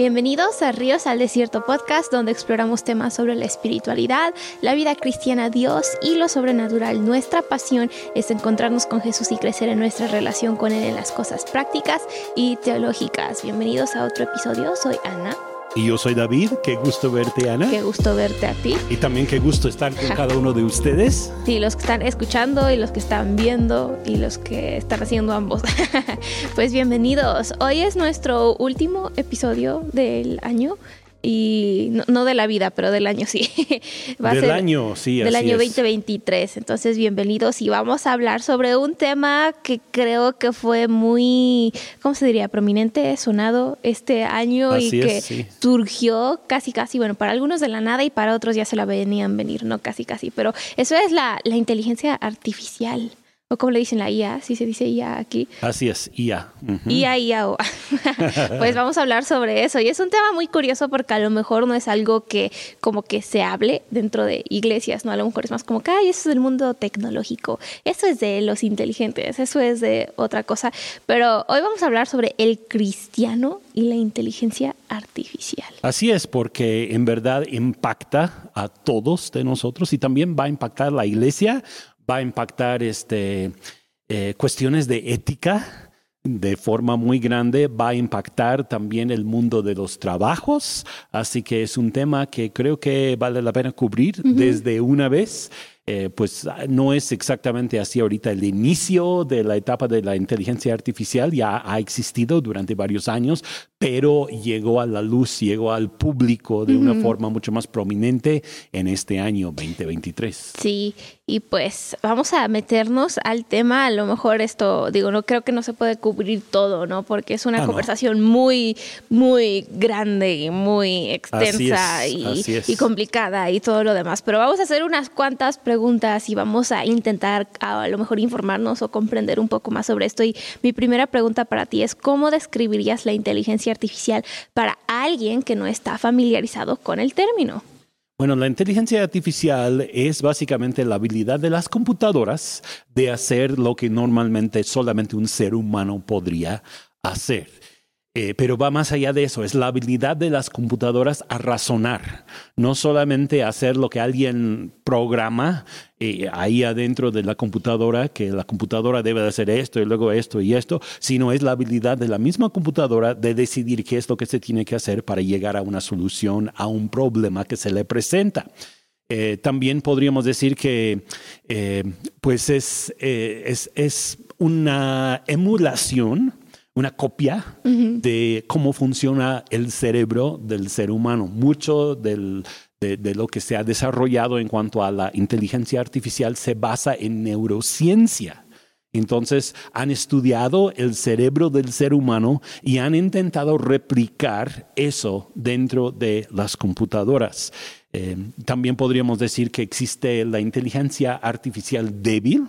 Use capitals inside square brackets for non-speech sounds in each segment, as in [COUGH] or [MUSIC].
Bienvenidos a Ríos al Desierto podcast, donde exploramos temas sobre la espiritualidad, la vida cristiana, Dios y lo sobrenatural. Nuestra pasión es encontrarnos con Jesús y crecer en nuestra relación con Él en las cosas prácticas y teológicas. Bienvenidos a otro episodio. Soy Ana. Y yo soy David, qué gusto verte Ana. Qué gusto verte a ti. Y también qué gusto estar con cada uno de ustedes. Sí, los que están escuchando y los que están viendo y los que están haciendo ambos. [LAUGHS] pues bienvenidos. Hoy es nuestro último episodio del año y no, de la vida, pero del año sí. [LAUGHS] Va del año, sí. Del año 2023. Entonces, bienvenidos y vamos a hablar sobre un tema que creo que fue muy, ¿cómo se diría? Prominente, sonado este año y que surgió casi, casi, bueno, para algunos de la nada y para otros ya se la venían venir, no casi, casi, pero eso es la, la inteligencia artificial o como le dicen la IA, si se dice IA aquí. Así es, IA. IA, IA. pues vamos a hablar sobre eso. Y es un tema muy curioso porque a lo mejor no es algo que como que se hable dentro de iglesias, ¿no? A lo mejor es más como que, ay, eso es del mundo tecnológico, eso es de los inteligentes, eso es de otra cosa. Pero hoy vamos a hablar sobre el cristiano y la inteligencia artificial. Así es, porque en verdad impacta a todos de nosotros y también va a impactar a la iglesia va a impactar este, eh, cuestiones de ética de forma muy grande, va a impactar también el mundo de los trabajos, así que es un tema que creo que vale la pena cubrir desde una vez. Eh, pues no es exactamente así ahorita. El inicio de la etapa de la inteligencia artificial ya ha existido durante varios años, pero llegó a la luz, llegó al público de una forma mucho más prominente en este año 2023. Sí, y pues vamos a meternos al tema. A lo mejor esto, digo, no creo que no se puede cubrir todo, ¿no? Porque es una ah, conversación muy, muy grande y muy extensa y, y, complicada y todo lo demás. Pero vamos a hacer unas cuantas preguntas y vamos a intentar a lo mejor informarnos o comprender un poco más sobre esto. Y mi primera pregunta para ti es, ¿cómo describirías la inteligencia artificial para alguien que no está familiarizado con el término? Bueno, la inteligencia artificial es básicamente la habilidad de las computadoras de hacer lo que normalmente solamente un ser humano podría hacer. Eh, pero va más allá de eso, es la habilidad de las computadoras a razonar, no solamente hacer lo que alguien programa eh, ahí adentro de la computadora, que la computadora debe hacer esto y luego esto y esto, sino es la habilidad de la misma computadora de decidir qué es lo que se tiene que hacer para llegar a una solución a un problema que se le presenta. Eh, también podríamos decir que pues es, es, es una emulación una copia de cómo funciona el cerebro del ser humano. Mucho de, lo que se ha desarrollado en cuanto a la inteligencia artificial se basa en neurociencia. Entonces han estudiado el cerebro del ser humano y han intentado replicar eso dentro de las computadoras. Eh, también podríamos decir que existe la inteligencia artificial débil,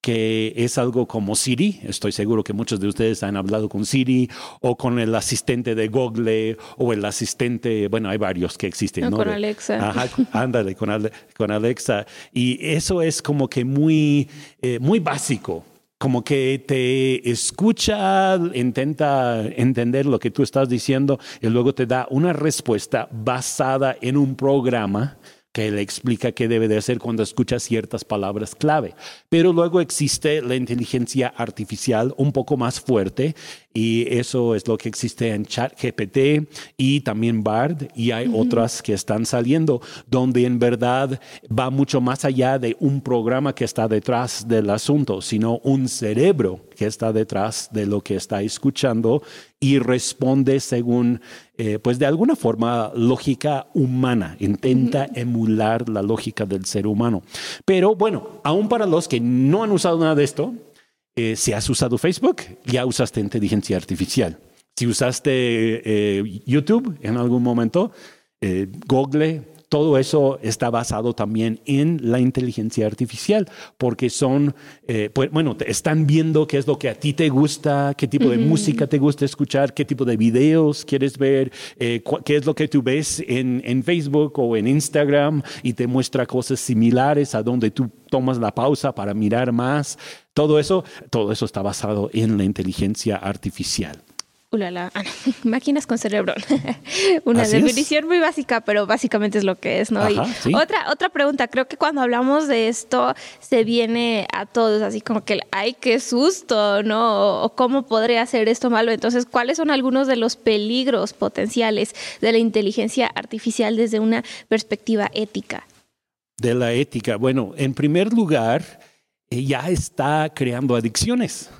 que es algo como Siri. Estoy seguro que muchos de ustedes han hablado con Siri o con el asistente de Google o el asistente, bueno, hay varios que existen. ¿no? Con Alexa. Ajá, ándale, con, con, Alexa. Y eso es como que muy, eh, muy básico. Como que te escucha, intenta entender lo que tú estás diciendo y luego te da una respuesta basada en un programa que le explica qué debe de hacer cuando escucha ciertas palabras clave. Pero luego existe la inteligencia artificial un poco más fuerte y eso es lo que existe en ChatGPT y también Bard y hay otras que están saliendo donde en verdad va mucho más allá de un programa que está detrás del asunto, sino un cerebro que está detrás de lo que está escuchando y responde según, eh, pues de alguna forma, lógica humana, intenta emular la lógica del ser humano. Pero bueno, aún para los que no han usado nada de esto, eh, si has usado Facebook, ya usaste inteligencia artificial. Si usaste eh, YouTube en algún momento, eh, Google, todo eso está basado también en la inteligencia artificial, porque son, pues, bueno, están viendo qué es lo que a ti te gusta, qué tipo de música te gusta escuchar, qué tipo de videos quieres ver, qué es lo que tú ves en, en, Facebook o en Instagram y te muestra cosas similares a donde tú tomas la pausa para mirar más. Todo eso, todo eso está basado en la inteligencia artificial. Ulala, ah, [LAUGHS] máquinas con cerebro. [LAUGHS] Una definición muy básica, pero básicamente es lo que es, ¿no? otra, otra pregunta, creo que cuando hablamos de esto se viene a todos, así como que, ay, qué susto, ¿no? O cómo podría hacer esto malo. Entonces, ¿cuáles son algunos de los peligros potenciales de la inteligencia artificial desde una perspectiva ética? De la ética, bueno, en primer lugar, ya está creando adicciones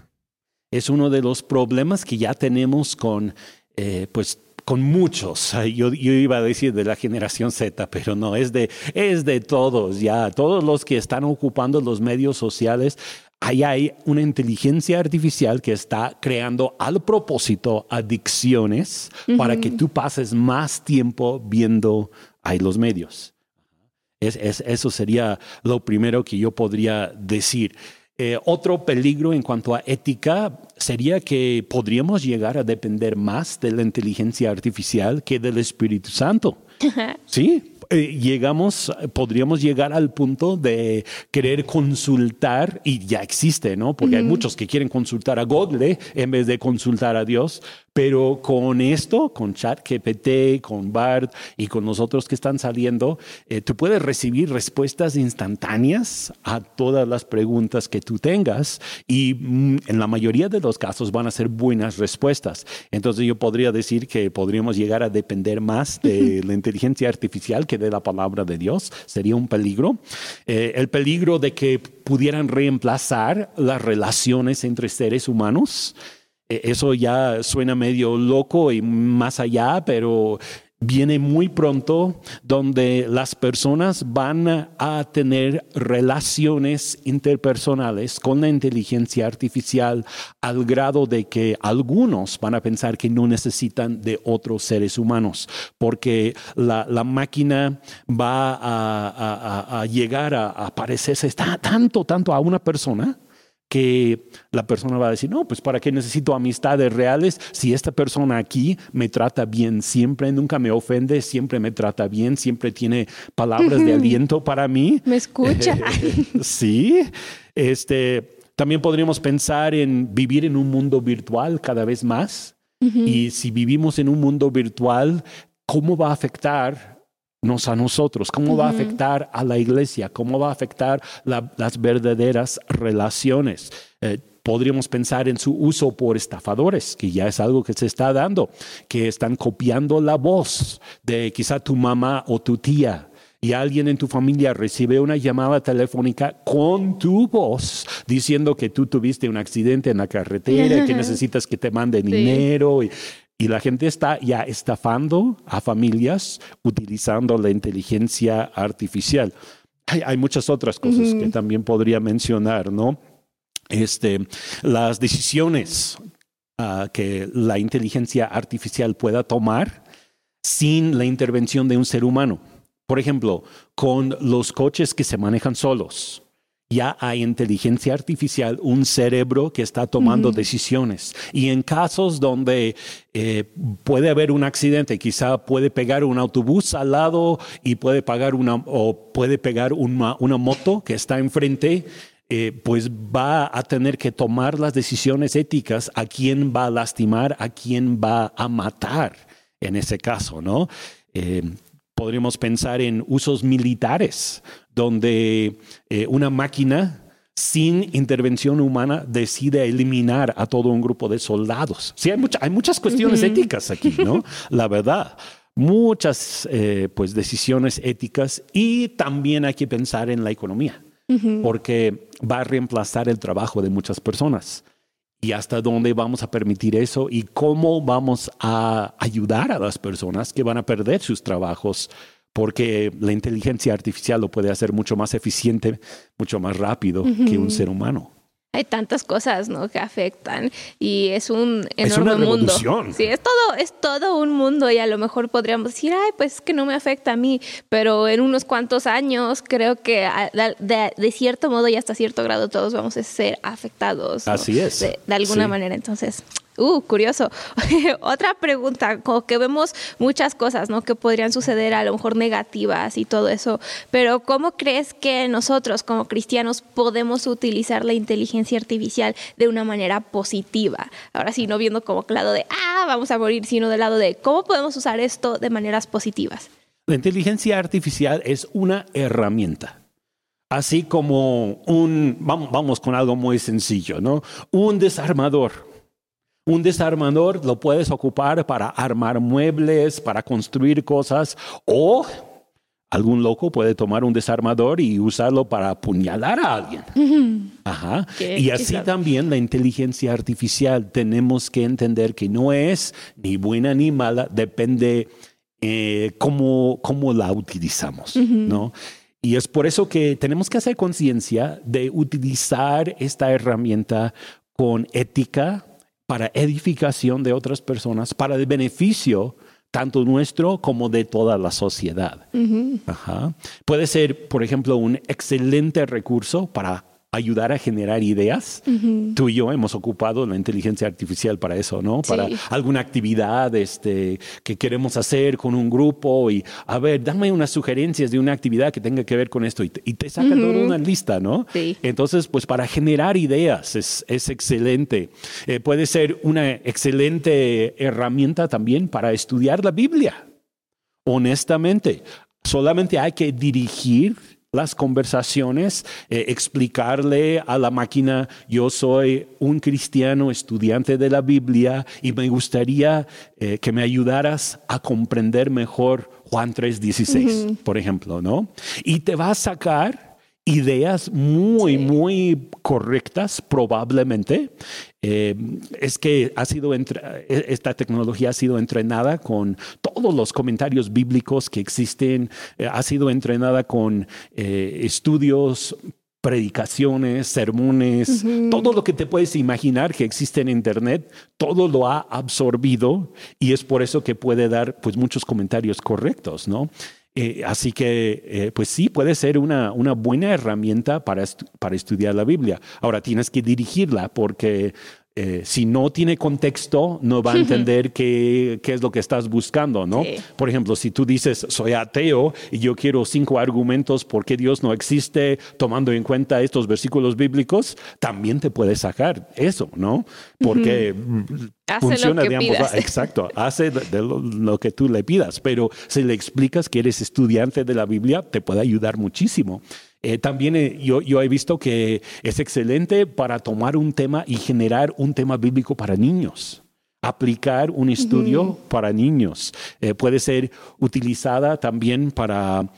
es uno de los problemas que ya tenemos con, eh, pues, con muchos. Yo, yo, iba a decir de la generación Z, pero no, es de, es de todos, ya, todos los que están ocupando los medios sociales. Ahí hay una inteligencia artificial que está creando al propósito adicciones para que tú pases más tiempo viendo ahí los medios. Es, es, eso sería lo primero que yo podría decir. Eh, otro peligro en cuanto a ética sería que podríamos llegar a depender más de la inteligencia artificial que del Espíritu Santo. [LAUGHS] sí, eh, llegamos, podríamos llegar al punto de querer consultar, y ya existe, ¿no? Porque hay muchos que quieren consultar a Google en vez de consultar a Dios. Pero con esto, con ChatGPT, con BART y con los otros que están saliendo, eh, tú puedes recibir respuestas instantáneas a todas las preguntas que tú tengas y mm, en la mayoría de los casos van a ser buenas respuestas. Entonces yo podría decir que podríamos llegar a depender más de la inteligencia artificial que de la palabra de Dios. Sería un peligro. Eh, el peligro de que pudieran reemplazar las relaciones entre seres humanos. E, eso ya suena medio loco y más allá, pero viene muy pronto donde las personas van a tener relaciones interpersonales con la inteligencia artificial al grado de que algunos van a pensar que no necesitan de otros seres humanos porque la, máquina va a, a llegar a, parecerse tanto, tanto a una persona que la persona va a decir, no, pues para qué necesito amistades reales si esta persona aquí me trata bien siempre, nunca me ofende, siempre me trata bien, siempre tiene palabras de aliento para mí. Me escucha. [LAUGHS] sí, este, también podríamos pensar en vivir en un mundo virtual cada vez más. Y si vivimos en un mundo virtual, ¿cómo va a afectar nos a nosotros, cómo va a afectar a la iglesia, cómo va a afectar las verdaderas relaciones. Eh, podríamos pensar en su uso por estafadores, que ya es algo que se está dando, que están copiando la voz de quizá tu mamá o tu tía. Y alguien en tu familia recibe una llamada telefónica con tu voz diciendo que tú tuviste un accidente en la carretera, que [LAUGHS] necesitas que te manden dinero. Y y la gente está ya estafando a familias utilizando la inteligencia artificial. Hay, muchas otras cosas que también podría mencionar, ¿no? Este, las decisiones ah, que la inteligencia artificial pueda tomar sin la intervención de un ser humano. Por ejemplo, con los coches que se manejan solos ya hay inteligencia artificial, un cerebro que está tomando decisiones. Y en casos donde eh, puede haber un accidente, quizá puede pegar un autobús al lado y puede pagar una, o puede pegar una, una moto que está enfrente, eh, pues va a tener que tomar las decisiones éticas a quién va a lastimar, a quién va a matar en ese caso, ¿no? Eh, podríamos pensar en usos militares, donde eh, una máquina sin intervención humana decide eliminar a todo un grupo de soldados. Sí, hay, hay muchas cuestiones éticas aquí, ¿no? [LAUGHS] La verdad muchas eh, pues decisiones éticas y también hay que pensar en la economía, porque va a reemplazar el trabajo de muchas personas y hasta dónde vamos a permitir eso y cómo vamos a ayudar a las personas que van a perder sus trabajos porque la inteligencia artificial lo puede hacer mucho más eficiente, mucho más rápido que un ser humano hay tantas cosas, ¿no? Que afectan y es un enorme mundo. Sí, es todo, es todo un mundo y a lo mejor podríamos decir, ay, pues que no me afecta a mí, pero en unos cuantos años creo que de, cierto modo y hasta cierto grado todos vamos a ser afectados. Así es. De, alguna manera, entonces. Uh, curioso. [LAUGHS] Otra pregunta, como que vemos muchas cosas, ¿no? Que podrían suceder a lo mejor negativas y todo eso, pero ¿cómo crees que nosotros como cristianos podemos utilizar la inteligencia artificial de una manera positiva? Ahora sí, no viendo como que lado de, ah, vamos a morir, sino del lado de, ¿cómo podemos usar esto de maneras positivas? La inteligencia artificial es una herramienta así como un, vamos, con algo muy sencillo, ¿no? Un desarmador. Un desarmador lo puedes ocupar para armar muebles, para construir cosas, o algún loco puede tomar un desarmador y usarlo para apuñalar a alguien. Ajá. y así también la inteligencia artificial tenemos que entender que no es ni buena ni mala, depende eh, cómo, cómo la utilizamos, ¿no? Y es por eso que tenemos que hacer conciencia de utilizar esta herramienta con ética para edificación de otras personas, para el beneficio tanto nuestro como de toda la sociedad. Puede ser, por ejemplo, un excelente recurso para ayudar a generar ideas. Tú y yo hemos ocupado la inteligencia artificial para eso, ¿no? Para alguna actividad este, que queremos hacer con un grupo y, a ver, dame unas sugerencias de una actividad que tenga que ver con esto y te, saca toda una lista, ¿no? Entonces, pues para generar ideas es, es excelente. Eh, puede ser una excelente herramienta también para estudiar la Biblia. Honestamente, solamente hay que dirigir las conversaciones, eh, explicarle a la máquina, yo soy un cristiano estudiante de la Biblia y me gustaría eh, que me ayudaras a comprender mejor Juan 3:16, por ejemplo, ¿no? Y te va a sacar ideas muy, muy correctas, probablemente. Eh, es que ha sido e, esta tecnología ha sido entrenada con todos los comentarios bíblicos que existen, eh, ha sido entrenada con eh, estudios predicaciones, sermones, todo lo que te puedes imaginar que existe en internet, todo lo ha absorbido y es por eso que puede dar pues muchos comentarios correctos, ¿no? Eh, así que, eh, pues sí, puede ser una, una buena herramienta para, para estudiar la Biblia. Ahora tienes que dirigirla porque eh, si no tiene contexto, no va a entender qué, qué es lo que estás buscando, ¿no? Por ejemplo, si tú dices, soy ateo y yo quiero cinco argumentos por qué Dios no existe, tomando en cuenta estos versículos bíblicos, también te puede sacar eso, ¿no? Porque funciona de ambos Exacto, hace de lo, que tú le pidas, pero si le explicas que eres estudiante de la Biblia, te puede ayudar muchísimo. Eh, también eh, yo, yo, he visto que es excelente para tomar un tema y generar un tema bíblico para niños. Aplicar un estudio para niños. Eh, puede ser utilizada también para,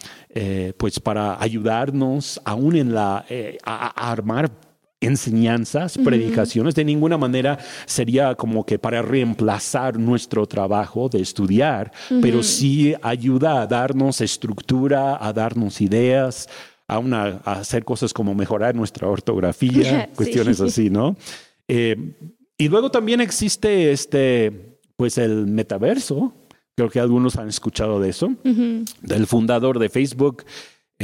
pues para ayudarnos aún en la, a, armar enseñanzas, predicaciones, de ninguna manera sería como que para reemplazar nuestro trabajo de estudiar, pero sí ayuda a darnos estructura, a darnos ideas, a, hacer cosas como mejorar nuestra ortografía, [LAUGHS] cuestiones así, ¿no? Eh, y luego también existe este, pues el metaverso. Creo que algunos han escuchado de eso. Del fundador de Facebook,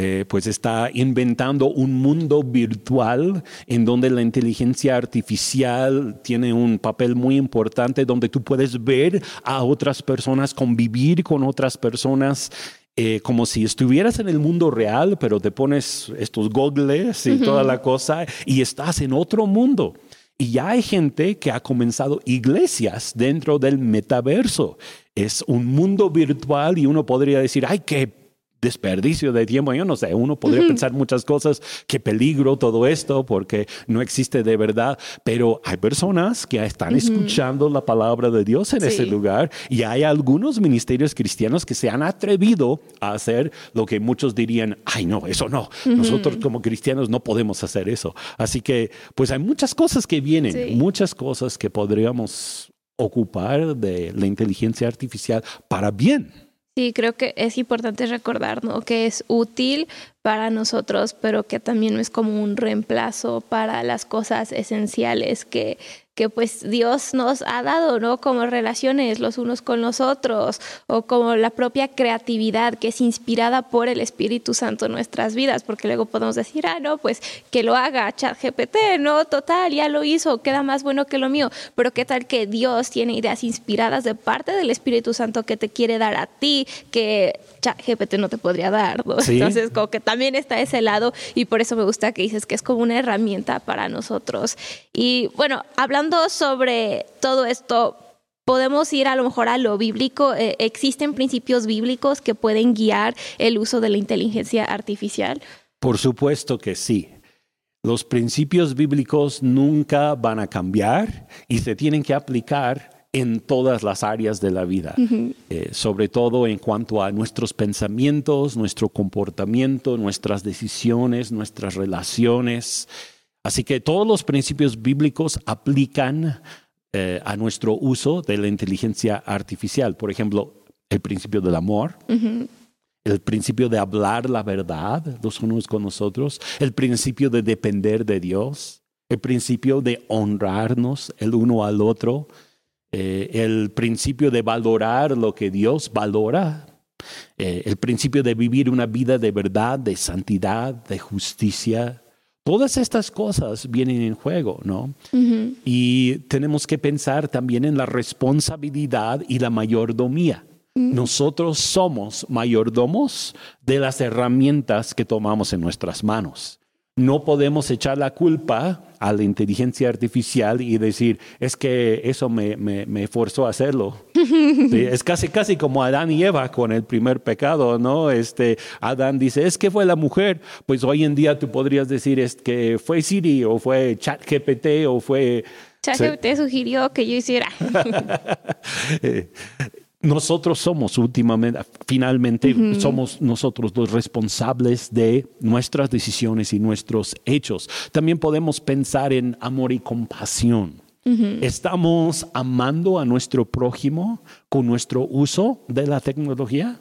eh, pues está inventando un mundo virtual en donde la inteligencia artificial tiene un papel muy importante, donde tú puedes ver a otras personas, convivir con otras personas eh, como si estuvieras en el mundo real, pero te pones estos gogles y toda la cosa y estás en otro mundo. Y ya hay gente que ha comenzado iglesias dentro del metaverso. Es un mundo virtual y uno podría decir, ay, qué desperdicio de tiempo. Yo no sé, uno podría pensar muchas cosas, qué peligro todo esto, porque no existe de verdad, pero hay personas que están escuchando la palabra de Dios en ese lugar y hay algunos ministerios cristianos que se han atrevido a hacer lo que muchos dirían, ay no, eso no, nosotros como cristianos no podemos hacer eso. Así que, pues hay muchas cosas que vienen, muchas cosas que podríamos ocupar de la inteligencia artificial para bien. Sí, creo que es importante recordar ¿no? que es útil para nosotros, pero que también es como un reemplazo para las cosas esenciales que, que pues Dios nos ha dado, ¿no? Como relaciones los unos con los otros o como la propia creatividad que es inspirada por el Espíritu Santo en nuestras vidas, porque luego podemos decir, ah, no, pues que lo haga ChatGPT, no, total, ya lo hizo, queda más bueno que lo mío, pero qué tal que Dios tiene ideas inspiradas de parte del Espíritu Santo que te quiere dar a ti, que ChatGPT no te podría dar, Entonces, como que también está ese lado y por eso me gusta que dices que es como una herramienta para nosotros. Y bueno, hablando sobre todo esto, podemos ir a lo mejor a lo bíblico. Eh, ¿Existen principios bíblicos que pueden guiar el uso de la inteligencia artificial? Por supuesto que sí. Los principios bíblicos nunca van a cambiar y se tienen que aplicar en todas las áreas de la vida, eh, sobre todo en cuanto a nuestros pensamientos, nuestro comportamiento, nuestras decisiones, nuestras relaciones. Así que todos los principios bíblicos aplican eh, a nuestro uso de la inteligencia artificial. Por ejemplo, el principio del amor, el principio de hablar la verdad los unos con nosotros, el principio de depender de Dios, el principio de honrarnos el uno al otro, eh, el principio de valorar lo que Dios valora, eh, el principio de vivir una vida de verdad, de santidad, de justicia. Todas estas cosas vienen en juego, ¿no? Y tenemos que pensar también en la responsabilidad y la mayordomía. Nosotros somos mayordomos de las herramientas que tomamos en nuestras manos no podemos echar la culpa a la inteligencia artificial y decir, es que eso me, me, forzó a hacerlo. [LAUGHS] es casi, casi como Adán y Eva con el primer pecado, ¿no? Este, Adán dice, es que fue la mujer. Pues hoy en día tú podrías decir es que fue Siri o fue ChatGPT o fue... ChatGPT sugirió que yo hiciera. [LAUGHS] [LAUGHS] Nosotros somos últimamente, finalmente, somos nosotros los responsables de nuestras decisiones y nuestros hechos. También podemos pensar en amor y compasión. ¿Estamos amando a nuestro prójimo con nuestro uso de la tecnología?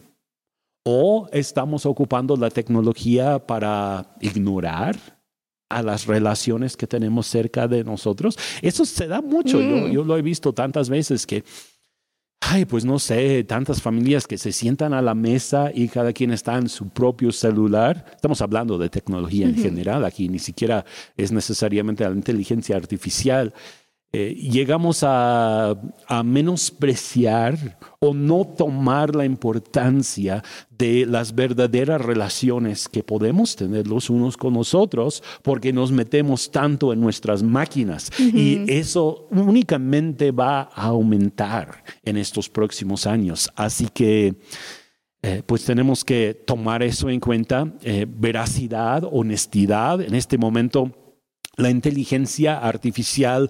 ¿O estamos ocupando la tecnología para ignorar a las relaciones que tenemos cerca de nosotros? Eso se da mucho. yo, yo lo he visto tantas veces que ay, pues no sé, tantas familias que se sientan a la mesa y cada quien está en su propio celular. Estamos hablando de tecnología en general aquí, ni siquiera es necesariamente la inteligencia artificial. Eh, llegamos a, menospreciar o no tomar la importancia de las verdaderas relaciones que podemos tener los unos con nosotros porque nos metemos tanto en nuestras máquinas y eso únicamente va a aumentar en estos próximos años. Así que... Eh, pues tenemos que tomar eso en cuenta, eh, veracidad, honestidad. En este momento la inteligencia artificial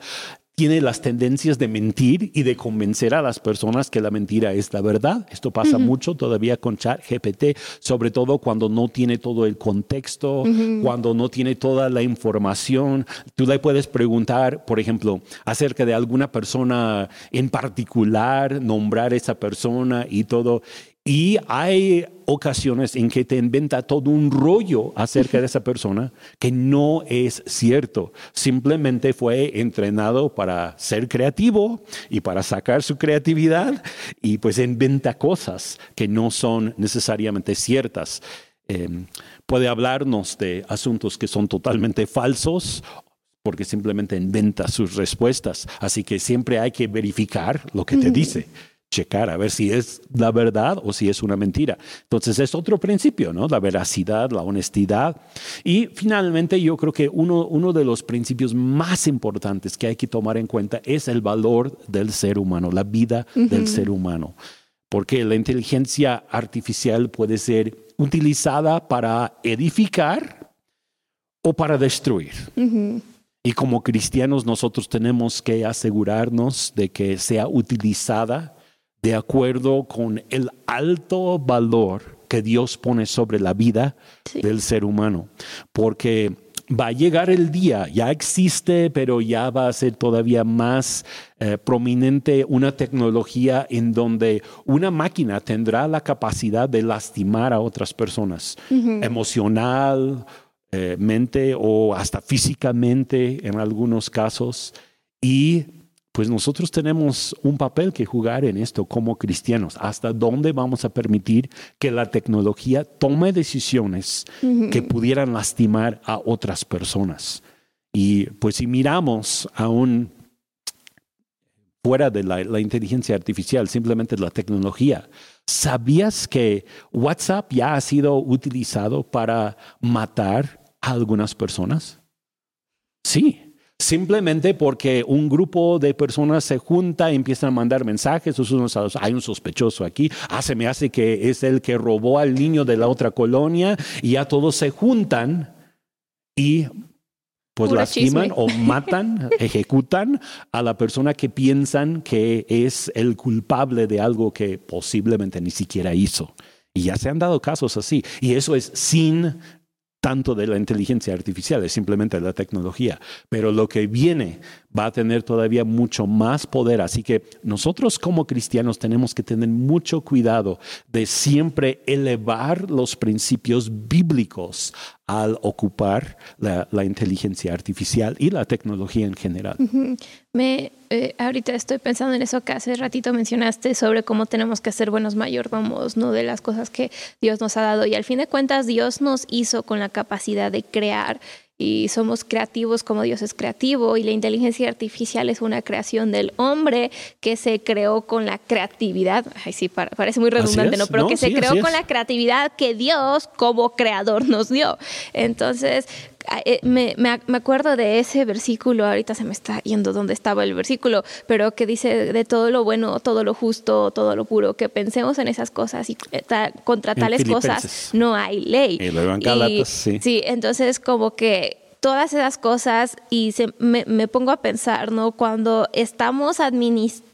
tiene las tendencias de mentir y de convencer a las personas que la mentira es la verdad. Esto pasa mucho todavía con ChatGPT, sobre todo cuando no tiene todo el contexto, cuando no tiene toda la información. Tú le puedes preguntar, por ejemplo, acerca de alguna persona en particular, nombrar esa persona y todo. Y hay ocasiones en que te inventa todo un rollo acerca de esa persona que no es cierto. Simplemente fue entrenado para ser creativo y para sacar su creatividad y pues inventa cosas que no son necesariamente ciertas. Em, puede hablarnos de asuntos que son totalmente falsos porque simplemente inventa sus respuestas. Así que siempre hay que verificar lo que te dice checar a ver si es la verdad o si es una mentira. Entonces es otro principio, ¿no? La veracidad, la honestidad. Y finalmente yo creo que uno, uno de los principios más importantes que hay que tomar en cuenta es el valor del ser humano, la vida del ser humano. Porque la inteligencia artificial puede ser utilizada para edificar o para destruir. Y como cristianos nosotros tenemos que asegurarnos de que sea utilizada de acuerdo con el alto valor que Dios pone sobre la vida del ser humano. Porque va a llegar el día, ya existe, pero ya va a ser todavía más eh, prominente una tecnología en donde una máquina tendrá la capacidad de lastimar a otras personas, emocional, eh, mente o hasta físicamente en algunos casos. Y pues nosotros tenemos un papel que jugar en esto como cristianos. ¿Hasta dónde vamos a permitir que la tecnología tome decisiones que pudieran lastimar a otras personas? Y pues si miramos aún fuera de la, inteligencia artificial, simplemente la tecnología, ¿sabías que WhatsApp ya ha sido utilizado para matar a algunas personas? Sí, simplemente porque un grupo de personas se junta y empiezan a mandar mensajes, unos a hay un sospechoso aquí, ah, se me hace que es el que robó al niño de la otra colonia y ya todos se juntan y pues lastiman o matan, [LAUGHS] ejecutan a la persona que piensan que es el culpable de algo que posiblemente ni siquiera hizo. Y ya se han dado casos así. Y eso es sin tanto de la inteligencia artificial, es simplemente la tecnología. Pero lo que viene va a tener todavía mucho más poder. Así que nosotros como cristianos tenemos que tener mucho cuidado de siempre elevar los principios bíblicos al ocupar la, inteligencia artificial y la tecnología en general. Me, eh, ahorita estoy pensando en eso que hace ratito mencionaste sobre cómo tenemos que ser buenos mayordomos, ¿no? De las cosas que Dios nos ha dado. Y al fin de cuentas, Dios nos hizo con la capacidad de crear y somos creativos como Dios es creativo y la inteligencia artificial es una creación del hombre que se creó con la creatividad, ay sí, parece muy redundante, ¿no? Pero que se creó con la creatividad que Dios como creador nos dio. Entonces, eh, me, me, acuerdo de ese versículo, ahorita se me está yendo donde estaba el versículo, pero que dice de todo lo bueno, todo lo justo, todo lo puro, que pensemos en esas cosas y eh, contra tales cosas no hay ley. Y sí. Sí, entonces como que todas esas cosas y se, me, me, pongo a pensar, ¿no? Cuando estamos administrando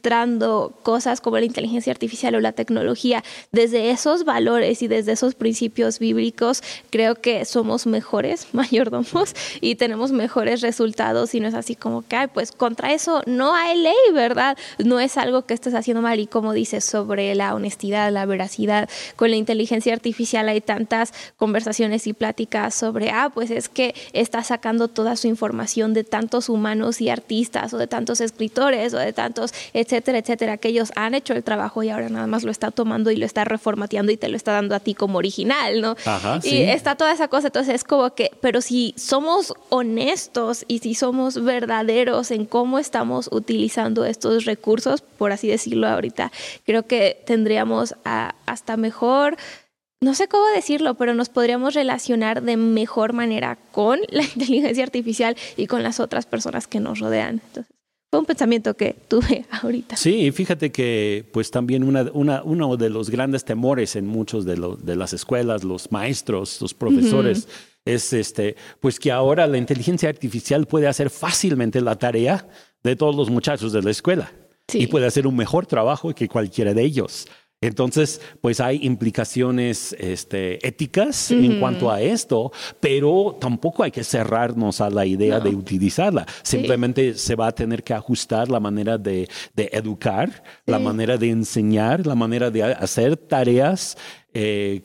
cosas como la inteligencia artificial o la tecnología, desde esos valores y desde esos principios bíblicos, creo que somos mejores [LAUGHS] mayordomos y tenemos mejores resultados y no es así como que, ay, pues contra eso no hay ley, ¿verdad? No es algo que estés haciendo mal y como dices sobre la honestidad, la veracidad, con la inteligencia artificial hay tantas conversaciones y pláticas sobre, ah, pues es que estás sacando toda su información de tantos humanos y artistas o de tantos escritores o de tantos, etcétera, etcétera, que ellos han hecho el trabajo y ahora nada más lo está tomando y lo está reformateando y te lo está dando a ti como original, ¿no? y está toda esa cosa, entonces es como que, pero si somos honestos y si somos verdaderos en cómo estamos utilizando estos recursos, por así decirlo ahorita, creo que tendríamos hasta mejor no sé cómo decirlo, pero nos podríamos relacionar de mejor manera con la [LAUGHS] inteligencia artificial y con las otras personas que nos rodean. Entonces, fue un pensamiento que tuve [LAUGHS] ahorita. Sí, fíjate que pues también una, uno de los grandes temores en muchos de, de las escuelas, los maestros, los profesores, es este, pues que ahora la inteligencia artificial puede hacer fácilmente la tarea de todos los muchachos de la escuela. Y puede hacer un mejor trabajo que cualquiera de ellos. Entonces, pues hay implicaciones este, éticas en cuanto a esto, pero tampoco hay que cerrarnos a la idea de utilizarla. Simplemente se va a tener que ajustar la manera de, educar, la manera de enseñar, la manera de hacer tareas, eh,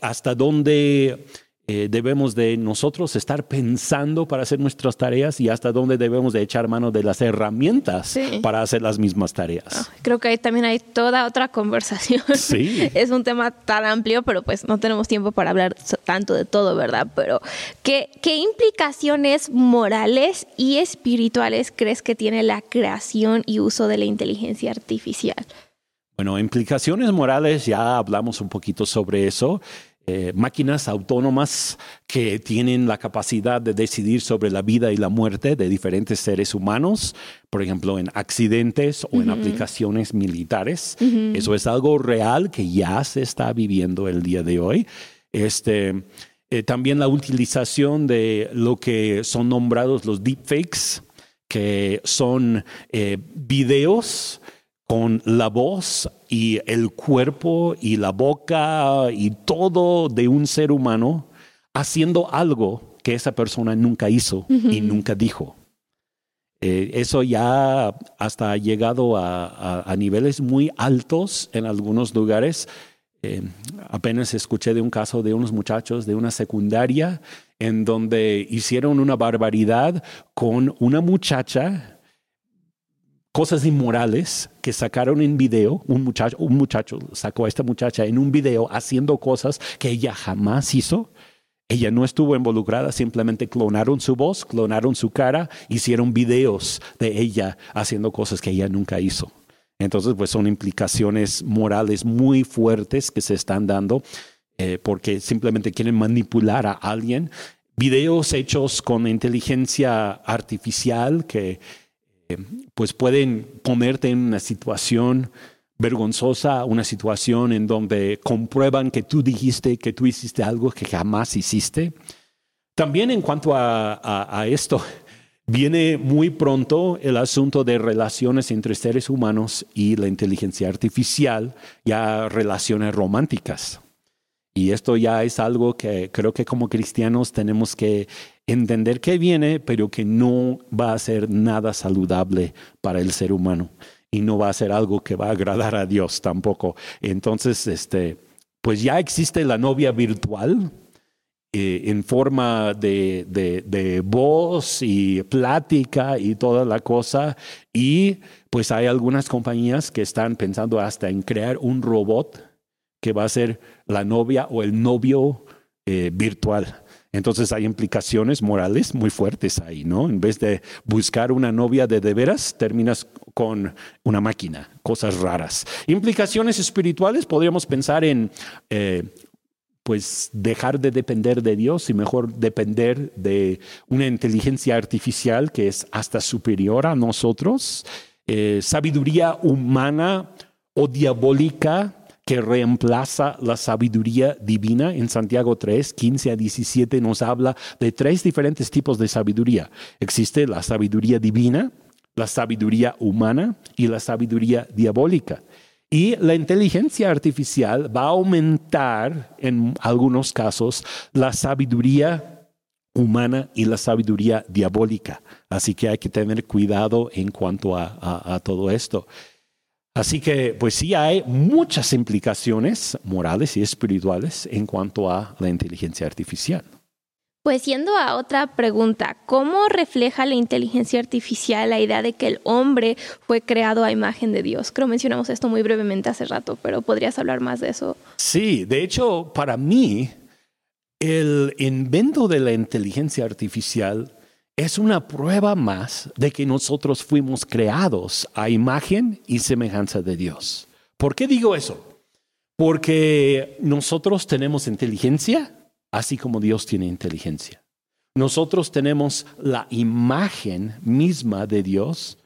hasta dónde eh, debemos de nosotros estar pensando para hacer nuestras tareas y hasta dónde debemos de echar mano de las herramientas para hacer las mismas tareas. Ah, creo que ahí también hay toda otra conversación. [LAUGHS] Sí. [LAUGHS] es un tema tan amplio, pero pues no tenemos tiempo para hablar tanto de todo, ¿verdad? Pero ¿qué, qué implicaciones morales y espirituales crees que tiene la creación y uso de la inteligencia artificial? Bueno, implicaciones morales, ya hablamos un poquito sobre eso. Eh, máquinas autónomas que tienen la capacidad de decidir sobre la vida y la muerte de diferentes seres humanos, por ejemplo, en accidentes o en aplicaciones militares. Eso es algo real que ya se está viviendo el día de hoy. Este, eh, también la utilización de lo que son nombrados los deepfakes, que son eh, videos con la voz y el cuerpo y la boca y todo de un ser humano haciendo algo que esa persona nunca hizo y nunca dijo. Eh, eso ya hasta ha llegado a, niveles muy altos en algunos lugares. Eh, apenas escuché de un caso de unos muchachos de una secundaria en donde hicieron una barbaridad con una muchacha cosas inmorales que sacaron en video, un muchacho, un muchacho sacó a esta muchacha en un video haciendo cosas que ella jamás hizo. Ella no estuvo involucrada, simplemente clonaron su voz, clonaron su cara, hicieron videos de ella haciendo cosas que ella nunca hizo. Entonces, pues son implicaciones morales muy fuertes que se están dando eh, porque simplemente quieren manipular a alguien. Videos hechos con inteligencia artificial que pues pueden ponerte en una situación vergonzosa, una situación en donde comprueban que tú dijiste que tú hiciste algo que jamás hiciste. También en cuanto a, esto, viene muy pronto el asunto de relaciones entre seres humanos y la inteligencia artificial, ya relaciones románticas. Y esto ya es algo que creo que como cristianos tenemos que entender que viene, pero que no va a ser nada saludable para el ser humano y no va a ser algo que va a agradar a Dios tampoco. Entonces, este, pues ya existe la novia virtual eh, en forma de, de, voz y plática y toda la cosa. Y pues hay algunas compañías que están pensando hasta en crear un robot que va a ser la novia o el novio eh, virtual. Entonces hay implicaciones morales muy fuertes ahí, ¿no? En vez de buscar una novia de de veras, terminas con una máquina, cosas raras. Implicaciones espirituales, podríamos pensar en, eh, pues, dejar de depender de Dios y mejor depender de una inteligencia artificial que es hasta superior a nosotros. Eh, sabiduría humana o diabólica que reemplaza la sabiduría divina. En Santiago 3, 15 a 17 nos habla de tres diferentes tipos de sabiduría. Existe la sabiduría divina, la sabiduría humana y la sabiduría diabólica. Y la inteligencia artificial va a aumentar en algunos casos la sabiduría humana y la sabiduría diabólica. Así que hay que tener cuidado en cuanto a, a todo esto. Así que, pues sí hay muchas implicaciones morales y espirituales en cuanto a la inteligencia artificial. Pues yendo a otra pregunta, ¿cómo refleja la inteligencia artificial la idea de que el hombre fue creado a imagen de Dios? Creo mencionamos esto muy brevemente hace rato, pero podrías hablar más de eso. Sí, de hecho, para mí, el invento de la inteligencia artificial es una prueba más de que nosotros fuimos creados a imagen y semejanza de Dios. ¿Por qué digo eso? Porque nosotros tenemos inteligencia, así como Dios tiene inteligencia. Nosotros tenemos la imagen misma de Dios.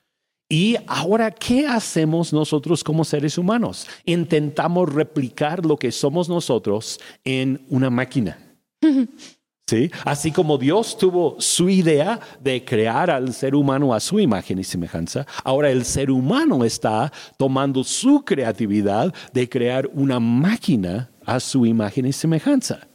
Y ahora, ¿qué hacemos nosotros como seres humanos? Intentamos replicar lo que somos nosotros en una máquina. [LAUGHS] ¿Sí? Así como Dios tuvo su idea de crear al ser humano a su imagen y semejanza, ahora el ser humano está tomando su creatividad de crear una máquina a su imagen y semejanza.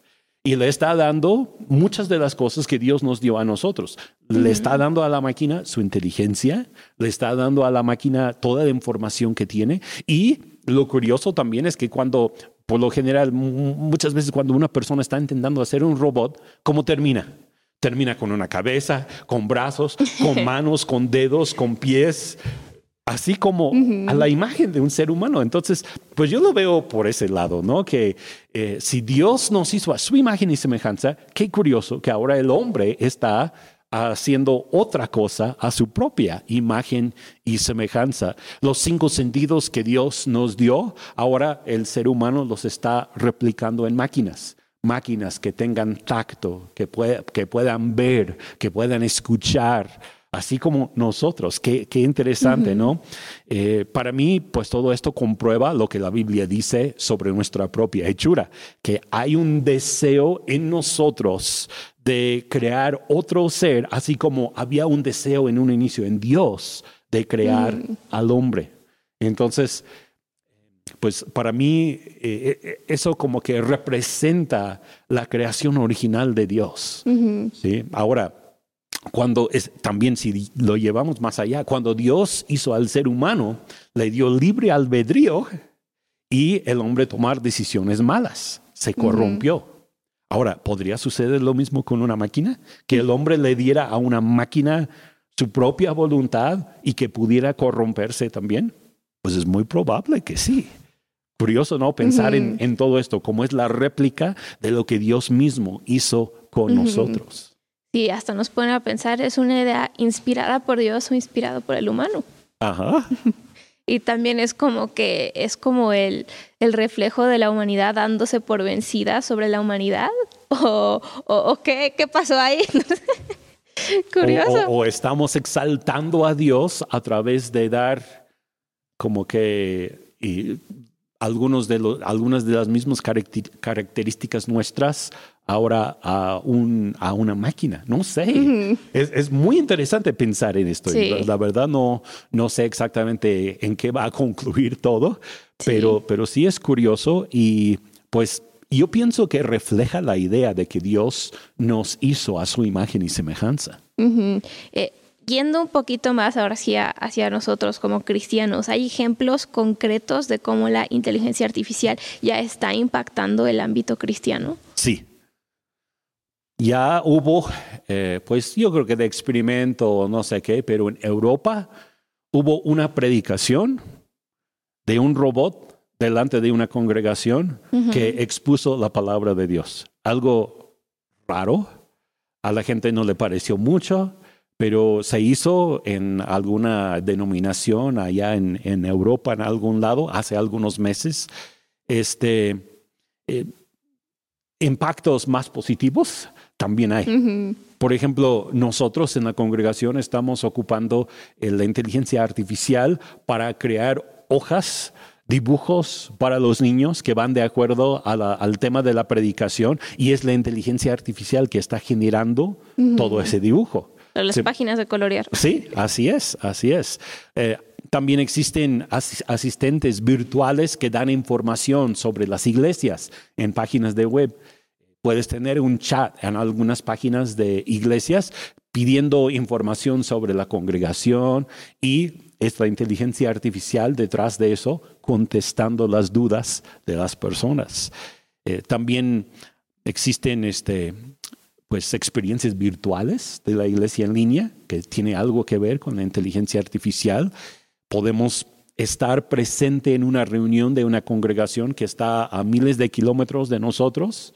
Y le está dando muchas de las cosas que Dios nos dio a nosotros. Le está dando a la máquina su inteligencia, le está dando a la máquina toda la información que tiene. Y lo curioso también es que cuando por lo general, muchas veces cuando una persona está intentando hacer un robot, ¿cómo termina? Termina con una cabeza, con brazos, con [LAUGHS] manos, con dedos, con pies, así como a la imagen de un ser humano. Entonces, pues yo lo veo por ese lado, ¿no? Que eh, si Dios nos hizo a su imagen y semejanza, qué curioso que ahora el hombre está haciendo otra cosa a su propia imagen y semejanza. Los cinco sentidos que Dios nos dio, ahora el ser humano los está replicando en máquinas. Máquinas que tengan tacto, que, que puedan ver, que puedan escuchar, así como nosotros. Qué, interesante, ¿no? Eh, para mí, pues todo esto comprueba lo que la Biblia dice sobre nuestra propia hechura, que hay un deseo en nosotros de crear otro ser, así como había un deseo en un inicio en Dios de crear mm. al hombre. Entonces, pues para mí eh, eh, eso como que representa la creación original de Dios. ¿sí? Ahora, cuando es, también si lo llevamos más allá, cuando Dios hizo al ser humano, le dio libre albedrío y el hombre tomar decisiones malas, se corrompió. Ahora, ¿podría suceder lo mismo con una máquina? Que el hombre le diera a una máquina su propia voluntad y que pudiera corromperse también? Pues es muy probable que sí. Curioso, ¿no? Pensar en, en, todo esto, como es la réplica de lo que Dios mismo hizo con nosotros. Sí, hasta nos pone a pensar, es una idea inspirada por Dios o inspirada por el humano. Ajá. [LAUGHS] y también es como que es como el, el reflejo de la humanidad dándose por vencida sobre la humanidad. [LAUGHS] ¿O, o, qué, qué pasó ahí? [LAUGHS] Curioso. O, estamos exaltando a Dios a través de dar como que y algunos de los, algunas de las mismas características nuestras ahora a, un, a una máquina. No sé. es, es, muy interesante pensar en esto. La, verdad no, no sé exactamente en qué va a concluir todo, pero, pero sí es curioso y pues yo pienso que refleja la idea de que Dios nos hizo a su imagen y semejanza. Eh, yendo un poquito más ahora hacia, hacia nosotros como cristianos, ¿hay ejemplos concretos de cómo la inteligencia artificial ya está impactando el ámbito cristiano? Sí. Ya hubo, eh, pues yo creo que de experimento o no sé qué, pero en Europa hubo una predicación de un robot delante de una congregación que expuso la palabra de Dios. Algo raro, a la gente no le pareció mucho, pero se hizo en alguna denominación allá en, en Europa, en algún lado, hace algunos meses. Este, eh, impactos más positivos también hay. Por ejemplo, nosotros en la congregación estamos ocupando eh, la inteligencia artificial para crear hojas dibujos para los niños que van de acuerdo al tema de la predicación y es la inteligencia artificial que está generando todo ese dibujo. Las páginas de colorear. Sí, así es, así es. Eh, también existen asistentes virtuales que dan información sobre las iglesias en páginas de web. Puedes tener un chat en algunas páginas de iglesias pidiendo información sobre la congregación y es la inteligencia artificial detrás de eso contestando las dudas de las personas. Eh, también existen este, pues, experiencias virtuales de la iglesia en línea que tiene algo que ver con la inteligencia artificial. Podemos estar presente en una reunión de una congregación que está a miles de kilómetros de nosotros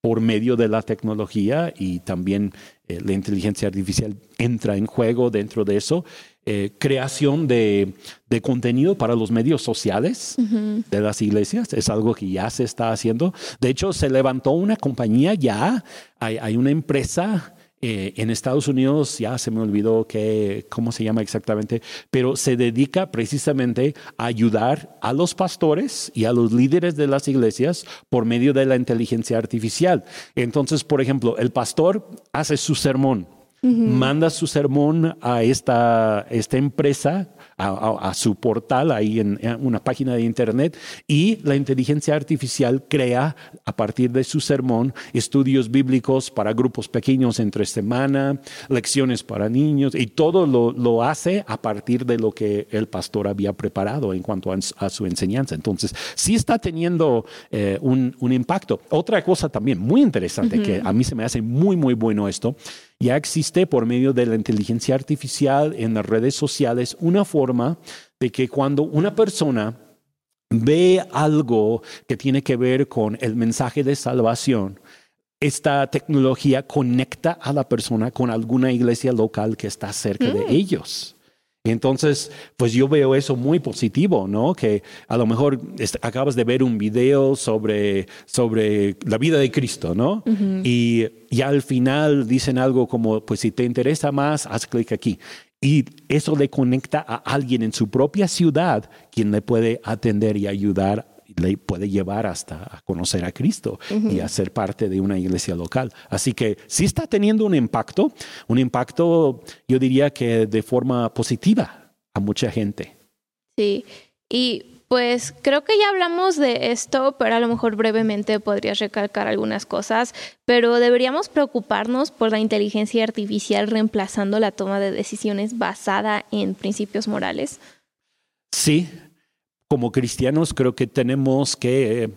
por medio de la tecnología y también eh, la inteligencia artificial entra en juego dentro de eso. Eh, creación de, contenido para los medios sociales de las iglesias. Es algo que ya se está haciendo. De hecho, se levantó una compañía ya, hay, una empresa eh, en Estados Unidos, ya se me olvidó que, cómo se llama exactamente, pero se dedica precisamente a ayudar a los pastores y a los líderes de las iglesias por medio de la inteligencia artificial. Entonces, por ejemplo, el pastor hace su sermón manda su sermón a esta, esta empresa, a, su portal, ahí en, una página de internet, y la inteligencia artificial crea a partir de su sermón estudios bíblicos para grupos pequeños entre semana, lecciones para niños, y todo lo, hace a partir de lo que el pastor había preparado en cuanto a, su enseñanza. Entonces, sí está teniendo eh, un, impacto. Otra cosa también muy interesante, que a mí se me hace muy, muy bueno esto, ya existe por medio de la inteligencia artificial en las redes sociales una forma de que cuando una persona ve algo que tiene que ver con el mensaje de salvación, esta tecnología conecta a la persona con alguna iglesia local que está cerca de mm. ellos. Entonces, pues yo veo eso muy positivo, ¿no? Que a lo mejor acabas de ver un video sobre, sobre la vida de Cristo, ¿no? Y ya al final dicen algo como, pues si te interesa más, haz clic aquí. Y eso le conecta a alguien en su propia ciudad quien le puede atender y ayudar le puede llevar hasta a conocer a Cristo y a ser parte de una iglesia local. Así que sí está teniendo un impacto, un impacto yo diría que de forma positiva a mucha gente. Sí, y pues creo que ya hablamos de esto, pero a lo mejor brevemente podrías recalcar algunas cosas, pero deberíamos preocuparnos por la inteligencia artificial reemplazando la toma de decisiones basada en principios morales. Sí, como cristianos creo que tenemos que,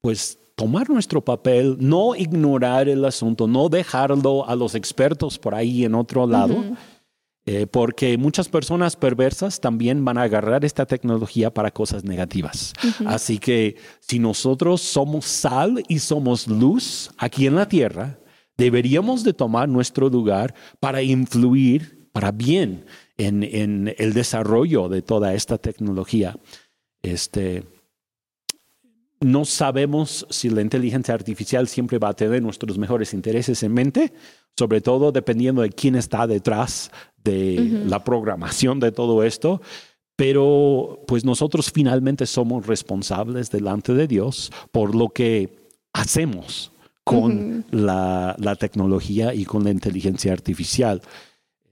pues, tomar nuestro papel, no ignorar el asunto, no dejarlo a los expertos por ahí en otro lado. Eh, porque muchas personas perversas también van a agarrar esta tecnología para cosas negativas. Así que si nosotros somos sal y somos luz aquí en la tierra, deberíamos de tomar nuestro lugar para influir para bien en, en el desarrollo de toda esta tecnología. Este, no sabemos si la inteligencia artificial siempre va a tener nuestros mejores intereses en mente, sobre todo dependiendo de quién está detrás de la programación de todo esto. Pero pues nosotros finalmente somos responsables delante de Dios por lo que hacemos con la, la tecnología y con la inteligencia artificial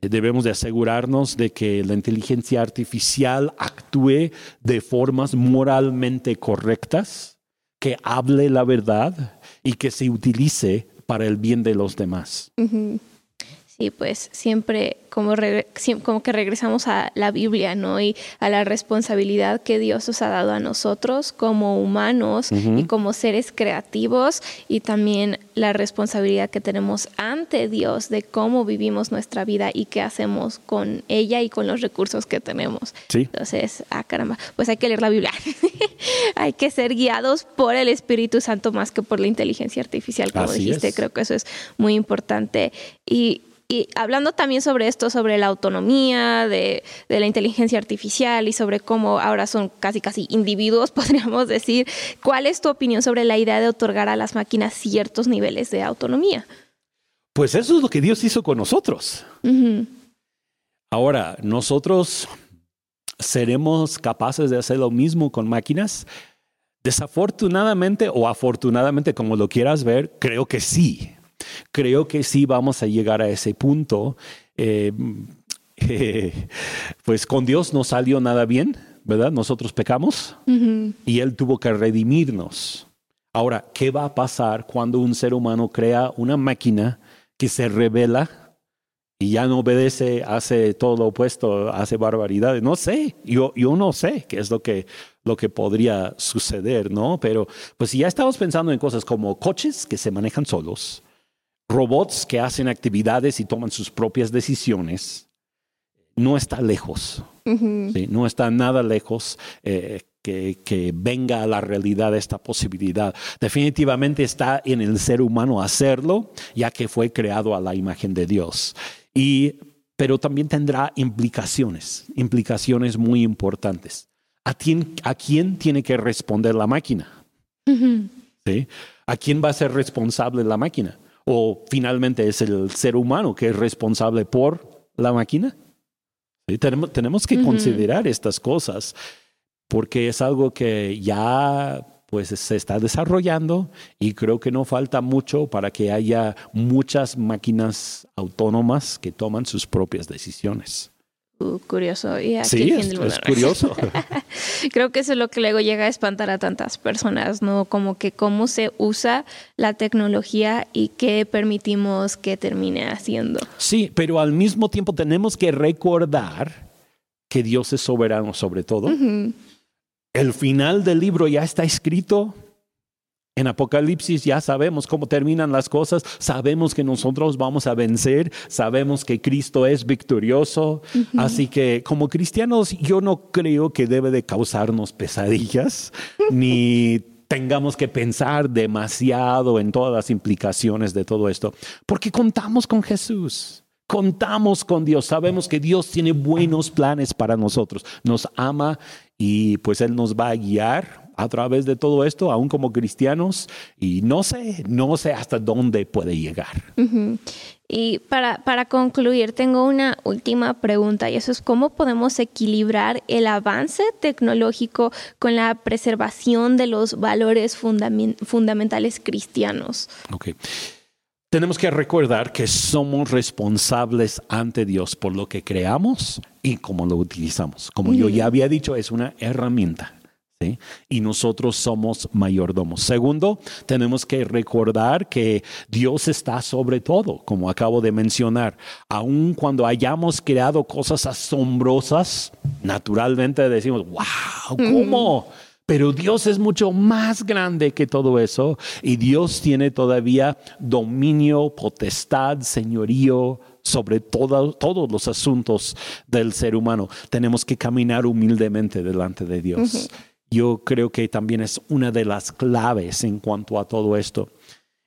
debemos de asegurarnos de que la inteligencia artificial actúe de formas moralmente correctas que hable la verdad y que se utilice para el bien de los demás. Sí, pues siempre como, como que regresamos a la Biblia, ¿no? Y a la responsabilidad que Dios nos ha dado a nosotros como humanos y como seres creativos y también la responsabilidad que tenemos ante Dios de cómo vivimos nuestra vida y qué hacemos con ella y con los recursos que tenemos. Sí. Entonces, ah, caramba, pues hay que leer la Biblia. [LAUGHS] hay que ser guiados por el Espíritu Santo más que por la inteligencia artificial, como dijiste. Creo que eso es muy importante. Y y hablando también sobre esto, sobre la autonomía de, la inteligencia artificial y sobre cómo ahora son casi casi individuos, [LAUGHS] podríamos decir, ¿cuál es tu opinión sobre la idea de otorgar a las máquinas ciertos niveles de autonomía? Pues eso es lo que Dios hizo con nosotros. Ahora, nosotros seremos capaces de hacer lo mismo con máquinas. Desafortunadamente o afortunadamente, como lo quieras ver, creo que sí. Creo que sí vamos a llegar a ese punto. Eh, [LAUGHS] pues con Dios no salió nada bien, ¿verdad? Nosotros pecamos y Él tuvo que redimirnos. Ahora, ¿qué va a pasar cuando un ser humano crea una máquina que se revela y ya no obedece, hace todo lo opuesto, hace barbaridades? No sé, yo, yo no sé qué es lo que, lo que podría suceder, ¿no? Pero pues si ya estamos pensando en cosas como coches que se manejan solos, robots que hacen actividades y toman sus propias decisiones, no está lejos, no está nada lejos eh, que, que, venga a la realidad esta posibilidad. Definitivamente está en el ser humano hacerlo, ya que fue creado a la imagen de Dios. Y, pero también tendrá implicaciones, implicaciones muy importantes. ¿A quién, a quién tiene que responder la máquina? ¿A quién va a ser responsable la máquina? O finalmente es el ser humano que es responsable por la máquina. Tenemos, tenemos, que considerar estas cosas porque es algo que ya pues se está desarrollando y creo que no falta mucho para que haya muchas máquinas autónomas que toman sus propias decisiones. Curioso. Y sí, es, curioso. [LAUGHS] Creo que eso es lo que luego llega a espantar a tantas personas, ¿no? Como que cómo se usa la tecnología y qué permitimos que termine haciendo. Sí, pero al mismo tiempo tenemos que recordar que Dios es soberano sobre todo. El final del libro ya está escrito en Apocalipsis ya sabemos cómo terminan las cosas, sabemos que nosotros vamos a vencer, sabemos que Cristo es victorioso, así que como cristianos yo no creo que debe de causarnos pesadillas [LAUGHS] ni tengamos que pensar demasiado en todas las implicaciones de todo esto, porque contamos con Jesús. Contamos con Dios, sabemos que Dios tiene buenos planes para nosotros, nos ama y pues Él nos va a guiar a través de todo esto, aún como cristianos, y no sé, no sé hasta dónde puede llegar. Y para, para concluir, tengo una última pregunta, y eso es cómo podemos equilibrar el avance tecnológico con la preservación de los valores fundamentales cristianos. Ok. Tenemos que recordar que somos responsables ante Dios por lo que creamos y cómo lo utilizamos. Como yo ya había dicho, es una herramienta y nosotros somos mayordomos. Segundo, tenemos que recordar que Dios está sobre todo, como acabo de mencionar. Aun cuando hayamos creado cosas asombrosas, naturalmente decimos, wow, ¿cómo? Pero Dios es mucho más grande que todo eso y Dios tiene todavía dominio, potestad, señorío sobre todos los asuntos del ser humano. Tenemos que caminar humildemente delante de Dios. Yo creo que también es una de las claves en cuanto a todo esto.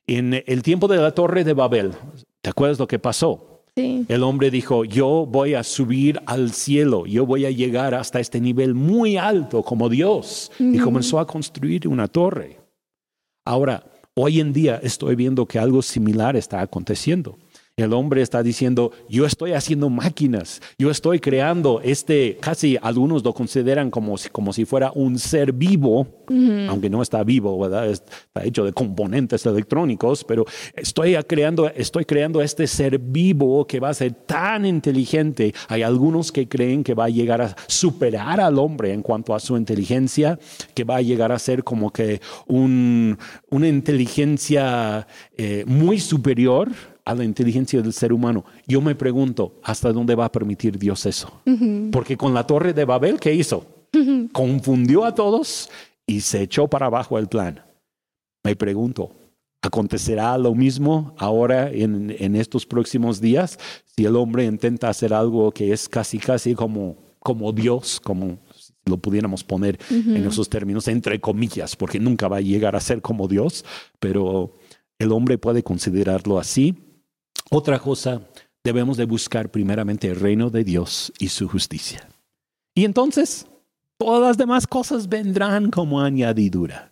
En el tiempo de la torre de Babel, ¿te acuerdas lo que pasó? El hombre dijo, yo voy a subir al cielo, yo voy a llegar hasta este nivel muy alto como Dios. Y comenzó a construir una torre. Ahora, hoy en día estoy viendo que algo similar está aconteciendo. El hombre está diciendo, yo estoy haciendo máquinas, yo estoy creando este, casi algunos lo consideran como si, como si fuera un ser vivo, aunque no está vivo, ¿verdad? Está hecho de componentes electrónicos, pero estoy creando, estoy creando este ser vivo que va a ser tan inteligente. Hay algunos que creen que va a llegar a superar al hombre en cuanto a su inteligencia, que va a llegar a ser como que un, una inteligencia eh, muy superior a la inteligencia del ser humano. Yo me pregunto, ¿hasta dónde va a permitir Dios eso? Porque con la torre de Babel, ¿qué hizo? Confundió a todos y se echó para abajo el plan. Me pregunto, ¿acontecerá lo mismo ahora en, en estos próximos días si el hombre intenta hacer algo que es casi, casi como, como Dios, como lo pudiéramos poner en esos términos, entre comillas, porque nunca va a llegar a ser como Dios, pero el hombre puede considerarlo así otra cosa, debemos de buscar primeramente el reino de Dios y su justicia. Y entonces, todas las demás cosas vendrán como añadidura.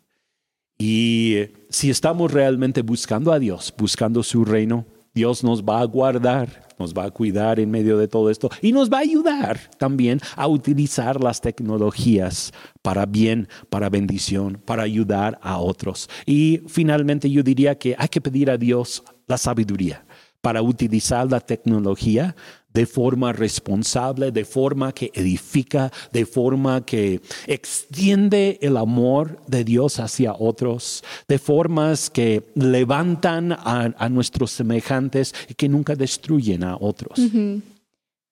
Y si estamos realmente buscando a Dios, buscando su reino, Dios nos va a guardar, nos va a cuidar en medio de todo esto y nos va a ayudar también a utilizar las tecnologías para bien, para bendición, para ayudar a otros. Y finalmente yo diría que hay que pedir a Dios la sabiduría para utilizar la tecnología de forma responsable, de forma que edifica, de forma que extiende el amor de Dios hacia otros, de formas que levantan a, nuestros semejantes y que nunca destruyen a otros.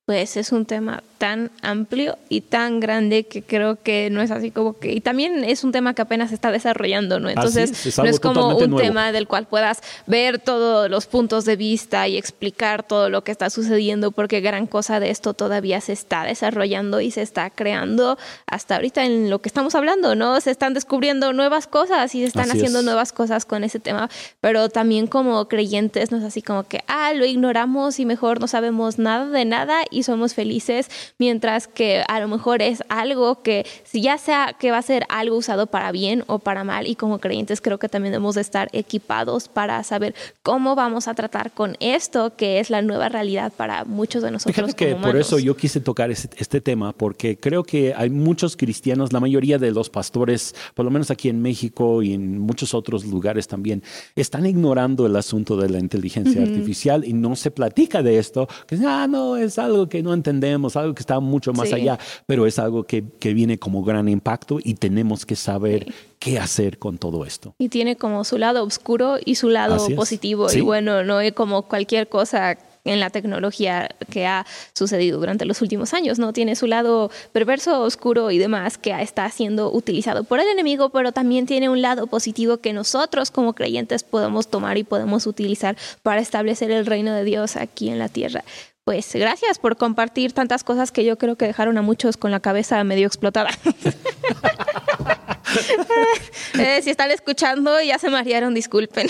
Pues es un tema tan amplio y tan grande que creo que no es así como que... Y también es un tema que apenas se está desarrollando, ¿no? Entonces no es como un tema del cual puedas ver todos los puntos de vista y explicar todo lo que está sucediendo, porque gran cosa de esto todavía se está desarrollando y se está creando hasta ahorita en lo que estamos hablando, ¿no? Se están descubriendo nuevas cosas y se están haciendo nuevas cosas con ese tema, pero también como creyentes no es así como que, ah, lo ignoramos y mejor no sabemos nada de nada y somos felices mientras que a lo mejor es algo que si ya sea que va a ser algo usado para bien o para mal y como creyentes creo que también debemos de estar equipados para saber cómo vamos a tratar con esto que es la nueva realidad para muchos de nosotros. Fíjate que por eso yo quise tocar este, tema porque creo que hay muchos cristianos, la mayoría de los pastores, por lo menos aquí en México y en muchos otros lugares también, están ignorando el asunto de la inteligencia artificial y no se platica de esto, que ah, no, es algo que no entendemos, algo que está mucho más allá, pero es algo que, que, viene como gran impacto y tenemos que saber qué hacer con todo esto. Y tiene como su lado oscuro y su lado positivo. Y bueno, no es como cualquier cosa en la tecnología que ha sucedido durante los últimos años, ¿no? Tiene su lado perverso, oscuro y demás que está siendo utilizado por el enemigo, pero también tiene un lado positivo que nosotros como creyentes podemos tomar y podemos utilizar para establecer el reino de Dios aquí en la tierra pues gracias por compartir tantas cosas que yo creo que dejaron a muchos con la cabeza medio explotada. [LAUGHS] [LAUGHS] Eh, si están escuchando, ya se marearon, disculpen.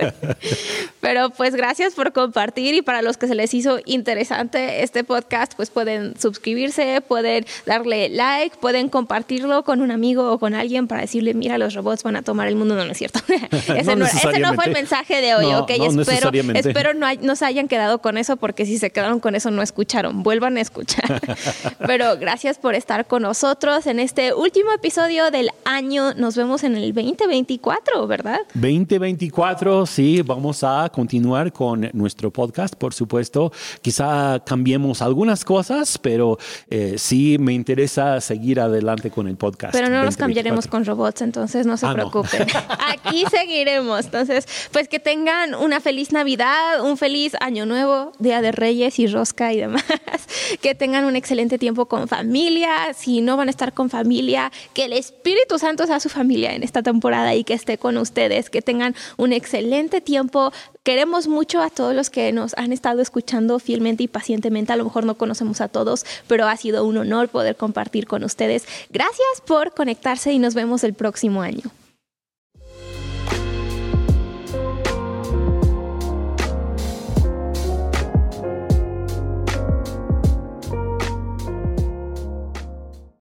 [LAUGHS] Pero pues gracias por compartir y para los que se les hizo interesante este podcast, pues pueden suscribirse, pueden darle like, pueden compartirlo con un amigo o con alguien para decirle, mira, los robots van a tomar el mundo. No, no es cierto. [LAUGHS] ese, no, fue el mensaje de hoy, ok. espero, espero no, no se hayan quedado con eso porque si se quedaron con eso no escucharon. Vuelvan a escuchar. Pero gracias por estar con nosotros en este último episodio del año. Nos vemos en el 2024, ¿verdad? 2024, sí, vamos a continuar con nuestro podcast, por supuesto. Quizá cambiemos algunas cosas, pero eh, sí me interesa seguir adelante con el podcast. Pero no nos cambiaremos con robots, entonces no se ah, preocupen. [LAUGHS] Aquí seguiremos. Entonces, pues que tengan una feliz Navidad, un feliz Año Nuevo, Día de Reyes y Rosca y demás. [LAUGHS] Que tengan un excelente tiempo con familia. Si no van a estar con familia, que el Espíritu Espíritu Santo sea su familia en esta temporada y que esté con ustedes, que tengan un excelente tiempo. Queremos mucho a todos los que nos han estado escuchando fielmente y pacientemente. A lo mejor no conocemos a todos, pero ha sido un honor poder compartir con ustedes. Gracias por conectarse y nos vemos el próximo año.